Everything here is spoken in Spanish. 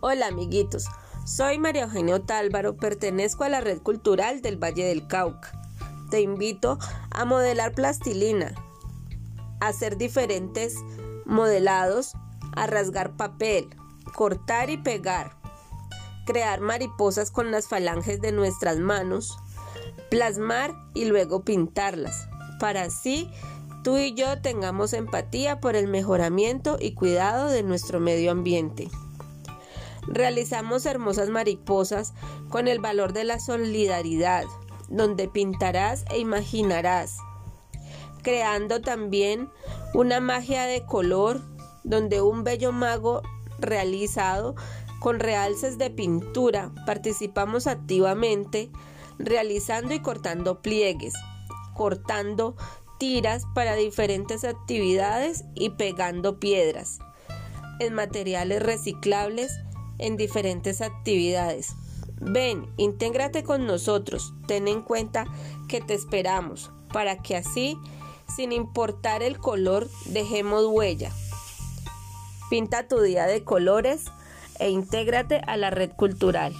Hola amiguitos, soy María Eugenia Otálvaro, pertenezco a la Red Cultural del Valle del Cauca. Te invito a modelar plastilina, a hacer diferentes modelados, a rasgar papel, cortar y pegar, crear mariposas con las falanges de nuestras manos, plasmar y luego pintarlas, para así tú y yo tengamos empatía por el mejoramiento y cuidado de nuestro medio ambiente. Realizamos hermosas mariposas con el valor de la solidaridad, donde pintarás e imaginarás, creando también una magia de color, donde un bello mago realizado con realces de pintura participamos activamente realizando y cortando pliegues, cortando tiras para diferentes actividades y pegando piedras en materiales reciclables en diferentes actividades. Ven, intégrate con nosotros, ten en cuenta que te esperamos, para que así, sin importar el color, dejemos huella. Pinta tu día de colores e intégrate a la red cultural.